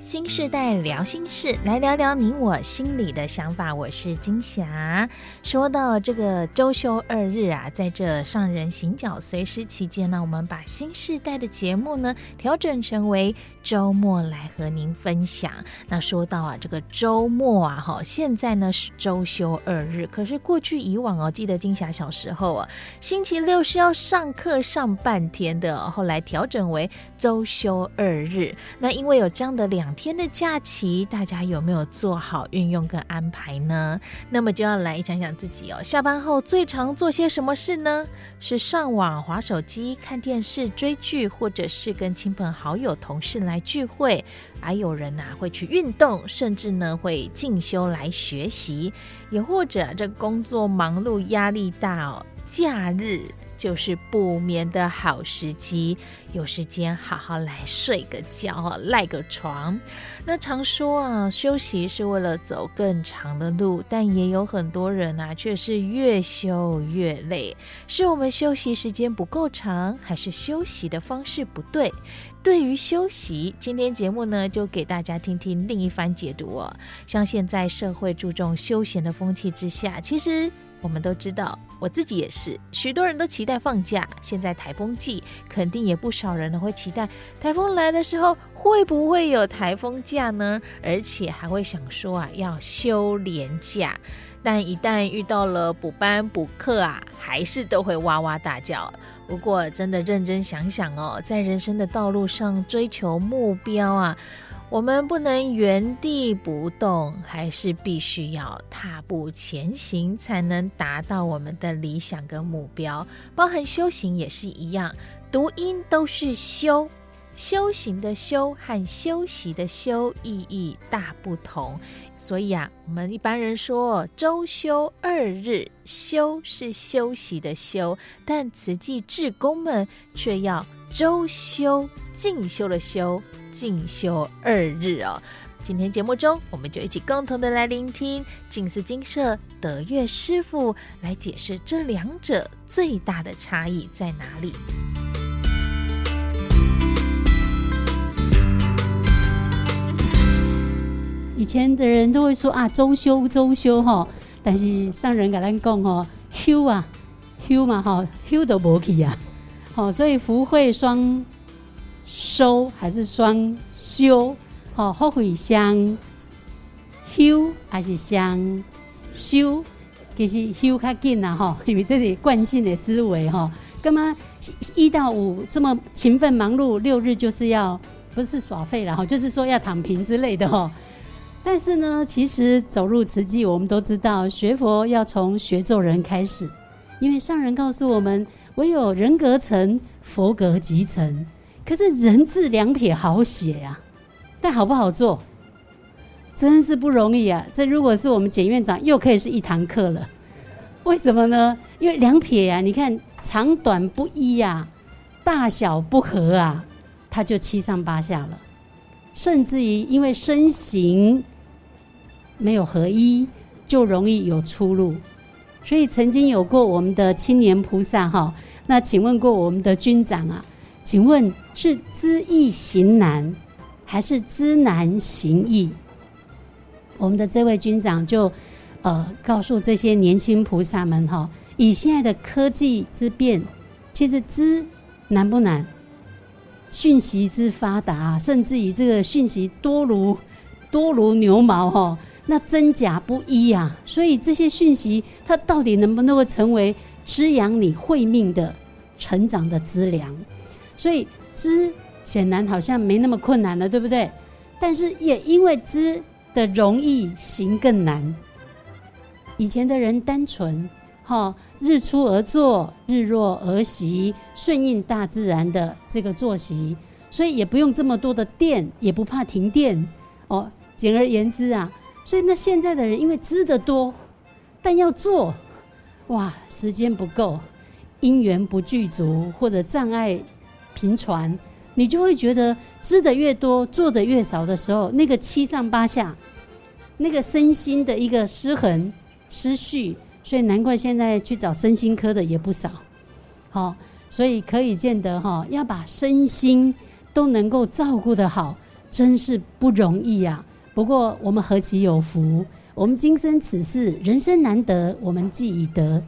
新时代聊心事，来聊聊你我心里的想法。我是金霞。说到这个周休二日啊，在这上人行脚随时期间呢，我们把新时代的节目呢调整成为周末来和您分享。那说到啊，这个周末啊，哈，现在呢是周休二日，可是过去以往哦，记得金霞小时候啊，星期六是要上课上半天的，后来调整为周休二日。那因为有这样的两天的假期，大家有没有做好运用跟安排呢？那么就要来讲讲自己哦。下班后最常做些什么事呢？是上网、滑手机、看电视、追剧，或者是跟亲朋好友、同事来来聚会。还有人呐、会去运动，甚至呢会进修来学习，也或者这工作忙碌、压力大哦，假日。就是不眠的好时机，有时间好好来睡个觉，赖个床。那常说啊，休息是为了走更长的路，但也有很多人啊，却是越休越累。是我们休息时间不够长，还是休息的方式不对？对于休息，今天节目呢，就给大家听听另一番解读哦。像现在社会注重休闲的风气之下，其实。我们都知道，我自己也是，许多人都期待放假。现在台风季，肯定也不少人会期待台风来的时候会不会有台风假呢？而且还会想说啊，要休连假。但一旦遇到了补班补课啊，还是都会哇哇大叫。不过真的认真想想哦，在人生的道路上追求目标啊。我们不能原地不动，还是必须要踏步前行，才能达到我们的理想跟目标。包含修行也是一样，读音都是修，修行的修和休息的休意义大不同。所以啊，我们一般人说周休二日，休是休息的休，但慈济志工们却要周休进修的修。进修二日哦，今天节目中，我们就一起共同的来聆听静思精舍德月师父来解释这两者最大的差异在哪里。以前的人都会说啊，周休周休哈，但是上人跟咱讲哦，休啊休嘛哈，休都无去啊，好，所以福慧双。收还是双修？好，后悔相修还是相修？其实修较紧呐，哈，因为这里惯性的思维哈，干嘛一到五这么勤奋忙碌，六日就是要不是耍废了哈，就是说要躺平之类的哈。但是呢，其实走入慈济，我们都知道学佛要从学做人开始，因为上人告诉我们，唯有人格成，佛格即成。可是人字两撇好写呀，但好不好做，真是不容易啊！这如果是我们简院长，又可以是一堂课了。为什么呢？因为两撇呀，你看长短不一呀，大小不合啊，他就七上八下了。甚至于因为身形没有合一，就容易有出入。所以曾经有过我们的青年菩萨哈，那请问过我们的军长啊？请问是知易行难，还是知难行易？我们的这位军长就呃告诉这些年轻菩萨们哈，以现在的科技之变，其实知难不难？讯息之发达，甚至于这个讯息多如多如牛毛哈，那真假不一呀。所以这些讯息，它到底能不能够成为滋养你慧命的成长的资粮？所以知显然好像没那么困难了，对不对？但是也因为知的容易，行更难。以前的人单纯，哈，日出而作，日落而息，顺应大自然的这个作息，所以也不用这么多的电，也不怕停电。哦，简而言之啊，所以那现在的人因为知得多，但要做，哇，时间不够，因缘不具足，或者障碍。频传，你就会觉得知的越多，做的越少的时候，那个七上八下，那个身心的一个失衡、失序，所以难怪现在去找身心科的也不少。好、所以可以见得哈，要把身心都能够照顾得好，真是不容易呀、啊。不过我们何其有福，我们今生此世人生难得，我们既已得，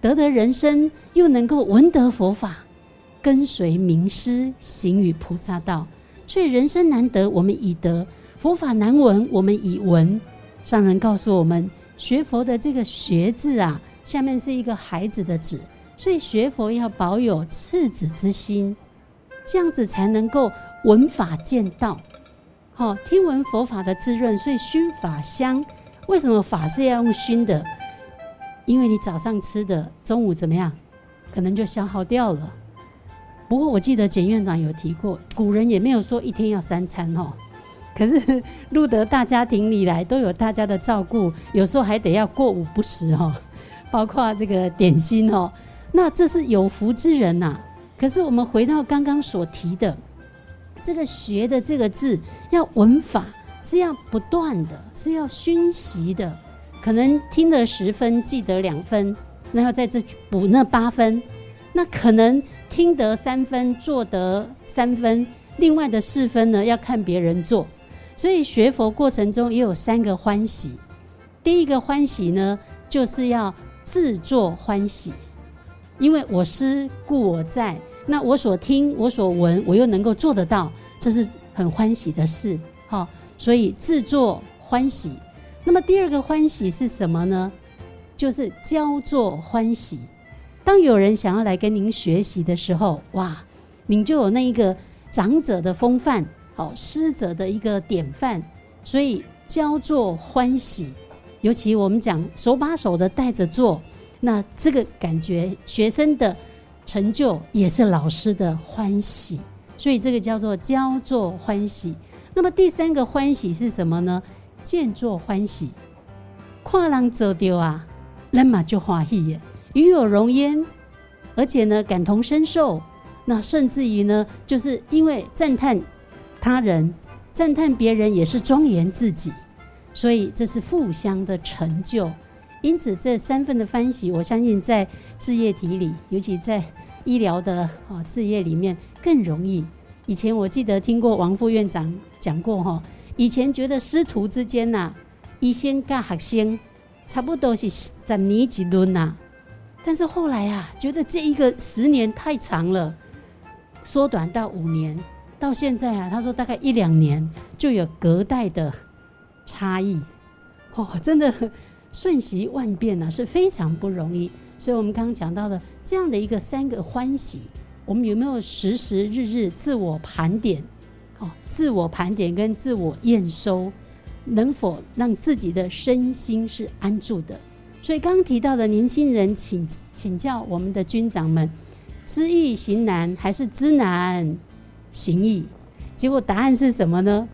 得得人生又能够闻得佛法，跟随名师行于菩萨道，所以人生难得，我们已得；佛法难闻，我们已闻。上人告诉我们，学佛的这个“学”字啊，下面是一个孩子的“子”，所以学佛要保有赤子之心，这样子才能够闻法见道。好，听闻佛法的滋润，所以熏法香。为什么法是要用熏的？因为你早上吃的，中午怎么样，可能就消耗掉了。不过我记得简院长有提过，古人也没有说一天要三餐哦。可是入得大家庭里来，都有大家的照顾，有时候还得要过午不食哦，包括这个点心哦。那这是有福之人呐。可是我们回到刚刚所提的。这个学的这个字要文法，是要不断的，是要熏习的。可能听了十分，记得两分，那要在这补那八分。那可能听得三分，做得三分，另外的四分呢，要看别人做。所以学佛过程中也有三个欢喜。第一个欢喜呢，就是要自作欢喜，因为我师故我在。那我所听，我所闻，我又能够做得到，这是很欢喜的事，好，所以自作欢喜。那么第二个欢喜是什么呢？就是教作欢喜。当有人想要来跟您学习的时候，哇，您就有那一个长者的风范，好，师者的一个典范，所以教作欢喜。尤其我们讲手把手的带着做，那这个感觉学生的。成就也是老师的欢喜，所以这个叫做教作欢喜。那么第三个欢喜是什么呢？见作欢喜，看人做到啊，那么就欢喜耶，与有荣焉。而且呢，感同身受，那甚至于呢，就是因为赞叹他人，赞叹别人也是庄严自己，所以这是互相的成就。因此，这三份的欢喜，我相信在志业体里，尤其在医疗的啊志业里面更容易。以前我记得听过王副院长讲过哈，以前觉得师徒之间呐，医生跟学生差不多是十年一轮呐，但是后来啊，觉得这一个十年太长了，缩短到五年，到现在啊，他说大概一两年就有隔代的差异，哦，真的。瞬息万变呢、啊，是非常不容易。所以，我们刚刚讲到的这样的一个三个欢喜，我们有没有时时日日自我盘点？哦，自我盘点跟自我验收，能否让自己的身心是安住的？所以，刚提到的年轻人请请教我们的军长们：知易行难还是知难行易？结果答案是什么呢？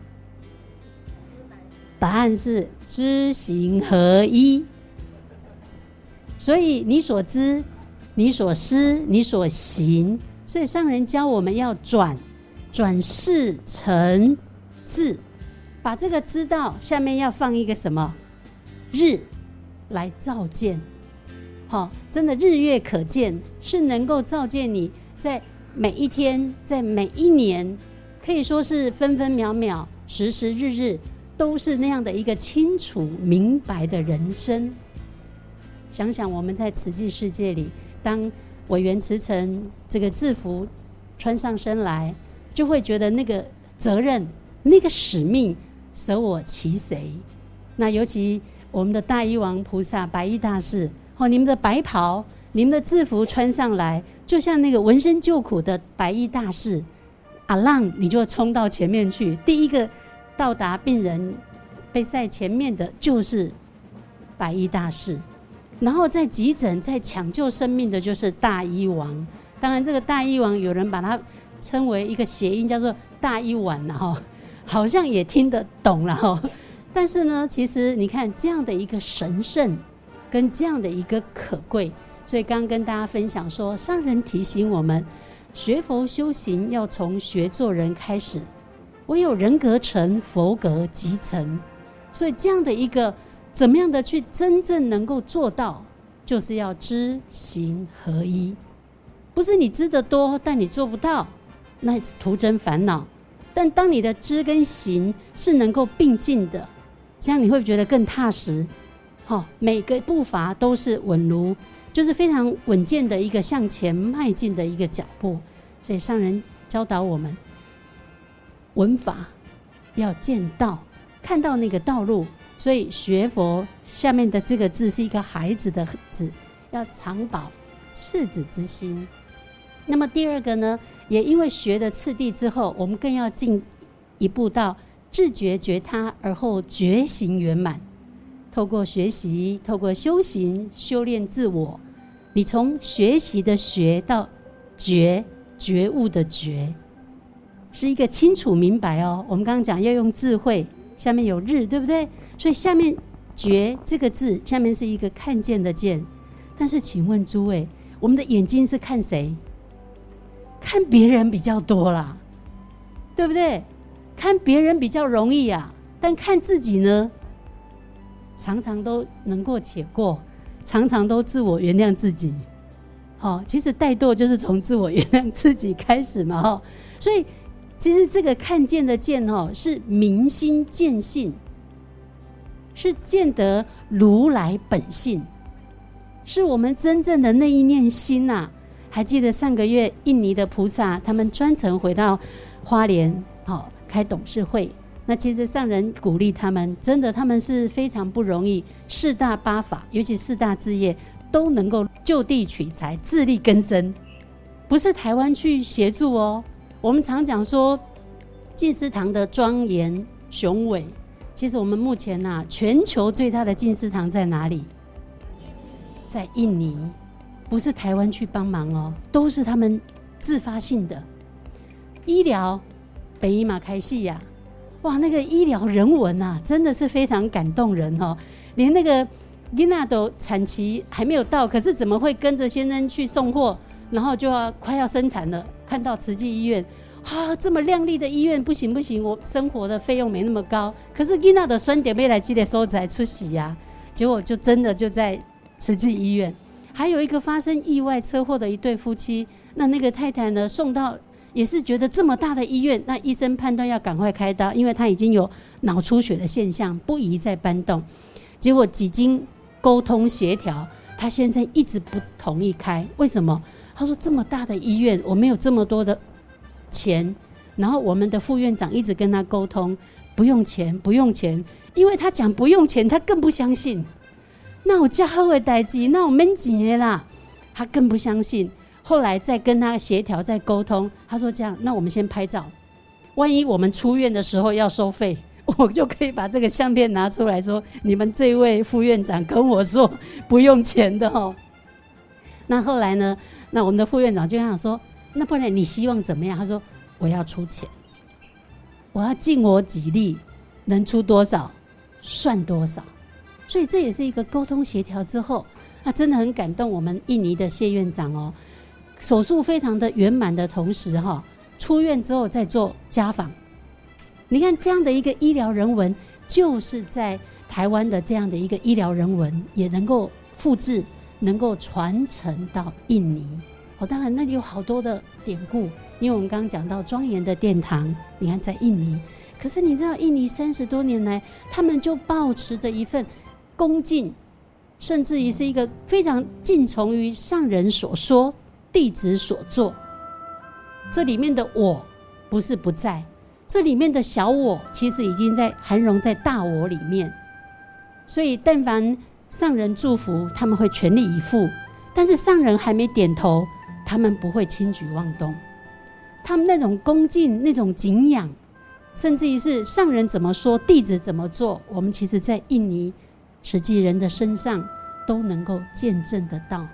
答案是知行合一，所以你所知、你所思、你所行，所以上人教我们要转转世成智，把这个知道下面要放一个什么日来照见，好，真的日月可见，是能够照见你在每一天，在每一年，可以说是分分秒秒、时时日日。都是那样的一个清楚明白的人生。想想我们在慈济世界里，当委员慈诚这个制服穿上身来，就会觉得那个责任、那个使命舍我其谁？那尤其我们的大医王菩萨、白衣大士，哦，你们的白袍、你们的制服穿上来，就像那个闻声救苦的白衣大士，阿浪，你就冲到前面去，第一个。到达病人被塞前面的就是白衣大士，然后在急诊在抢救生命的就是大医王。当然，这个大医王有人把它称为一个谐音，叫做大医丸，然后好像也听得懂了哈。但是呢，其实你看这样的一个神圣跟这样的一个可贵，所以刚跟大家分享说，上人提醒我们学佛修行要从学做人开始。唯有人格成佛格即成，所以这样的一个怎么样的去真正能够做到，就是要知行合一，不是你知得多，但你做不到，那是徒增烦恼。但当你的知跟行是能够并进的，这样你会觉得更踏实。好、哦，每个步伐都是稳如，就是非常稳健的一个向前迈进的一个脚步。所以上人教导我们，闻法要见道，看到那个道路。所以学佛下面的这个字是一个孩子的子，要常保赤子之心。那么第二个呢，也因为学的次第之后，我们更要进一步到自觉觉他，而后觉行圆满。透过学习，透过修行，修炼自我。你从学习的学到觉觉悟的觉，是一个清楚明白哦。我们刚刚讲要用智慧，下面有日，对不对？所以下面觉这个字，下面是一个看见的见。但是请问诸位，我们的眼睛是看谁？看别人比较多啦，对不对？看别人比较容易啊，但看自己呢，常常都能过且过，常常都自我原谅自己。好，其实怠惰就是从自我原谅自己开始嘛，哈。所以其实这个看见的见，哈，是明心见性，是见得如来本性，是我们真正的那一念心呐。还记得上个月印尼的菩萨，他们专程回到花莲，好开董事会。那其实上人鼓励他们，真的他们是非常不容易。四大八法，尤其四大置业，都能够就地取材，自力更生，不是台湾去协助哦。我们常讲说，静思堂的庄严雄伟，其实我们目前呐、全球最大的静思堂在哪里？在印尼。不是台湾去帮忙哦，都是他们自发性的医疗。北医马开戏呀，哇，那个医疗人文呐，真的是非常感动人哦。连那个囡娜都产期还没有到，可是怎么会跟着先生去送货，然后就要快要生产了？看到慈济医院，啊，这么亮丽的医院，不行不行，我生活的费用没那么高。可是囡娜的孙点没来记得时候才出席呀，结果就真的就在慈济医院。还有一个发生意外车祸的一对夫妻，那那个太太呢，送到也是觉得这么大的医院，那医生判断要赶快开刀，因为他已经有脑出血的现象，不宜再搬动。结果几经沟通协调，他先生一直不同意开，为什么？他说这么大的医院，我没有这么多的钱。然后我们的副院长一直跟他沟通，不用钱，不用钱，因为他讲不用钱，他更不相信。那我家后的代志，那我们几年啦，他更不相信。后来再跟他协调、再沟通，他说这样，那我们先拍照，万一我们出院的时候要收费，我就可以把这个相片拿出来说，你们这位副院长跟我说不用钱的哦。那后来呢？那我们的副院长就想说，那不然你希望怎么样？他说我要出钱，我要尽我己力，能出多少算多少。所以这也是一个沟通协调之后，那真的很感动我们印尼的谢院长哦，手术非常的圆满的同时哈，出院之后再做家访。你看这样的一个医疗人文，就是在台湾的这样的一个医疗人文也能够复制，能够传承到印尼。哦，当然那里有好多的典故，因为我们刚刚讲到庄严的殿堂，你看在印尼，可是你知道印尼三十多年来，他们就保持着一份。恭敬，甚至于是一个非常敬从于上人所说、弟子所做。这里面的我不是不在，这里面的小我其实已经在含容在大我里面。所以，但凡上人祝福，他们会全力以赴；但是上人还没点头，他们不会轻举妄动。他们那种恭敬、那种敬仰，甚至于是上人怎么说，弟子怎么做，我们其实在印尼。实际人的身上都能够见证得到，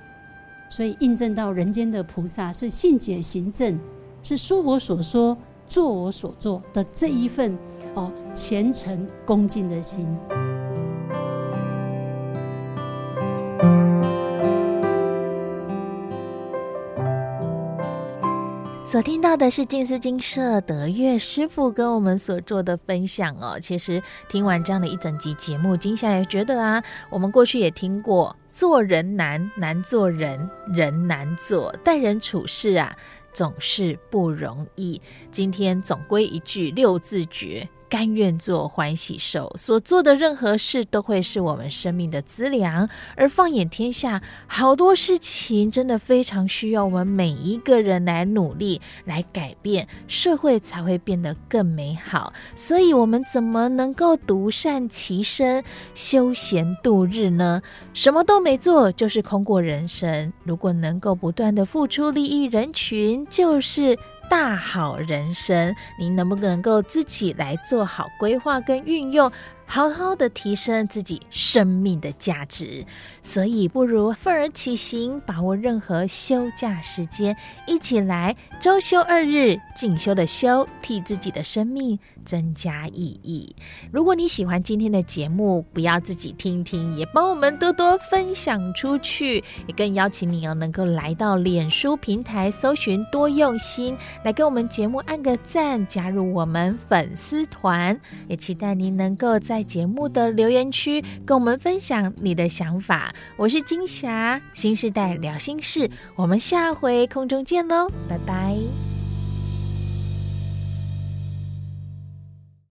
所以印证到人间的菩萨是信解行证，是说我所说，做我所做的这一份哦虔诚恭敬的心。所听到的是静思金舍德月师父跟我们所做的分享哦。其实听完这样的一整集节目，金霞也觉得啊，我们过去也听过，做人难，难做人，人难做，待人处事啊，总是不容易。今天总归一句六字诀。甘愿做欢喜受，所做的任何事都会是我们生命的资粮。而放眼天下，好多事情真的非常需要我们每一个人来努力来改变，社会才会变得更美好。所以，我们怎么能够独善其身、休闲度日呢？什么都没做就是空过人生。如果能够不断地付出利益人群，就是。大好人生，您能不能够自己来做好规划跟运用？好好的提升自己生命的价值，所以不如奋而起行，把握任何休假时间，一起来周休二日，进修的修，替自己的生命增加意义。如果你喜欢今天的节目，不要自己听听，也帮我们多多分享出去。也更邀请你哦，能够来到脸书平台搜寻多用心，来给我们节目按个赞，加入我们粉丝团。也期待您能够在节目的留言区跟我们分享你的想法。我是金霞，新时代聊心事，我们下回空中见喽，拜拜。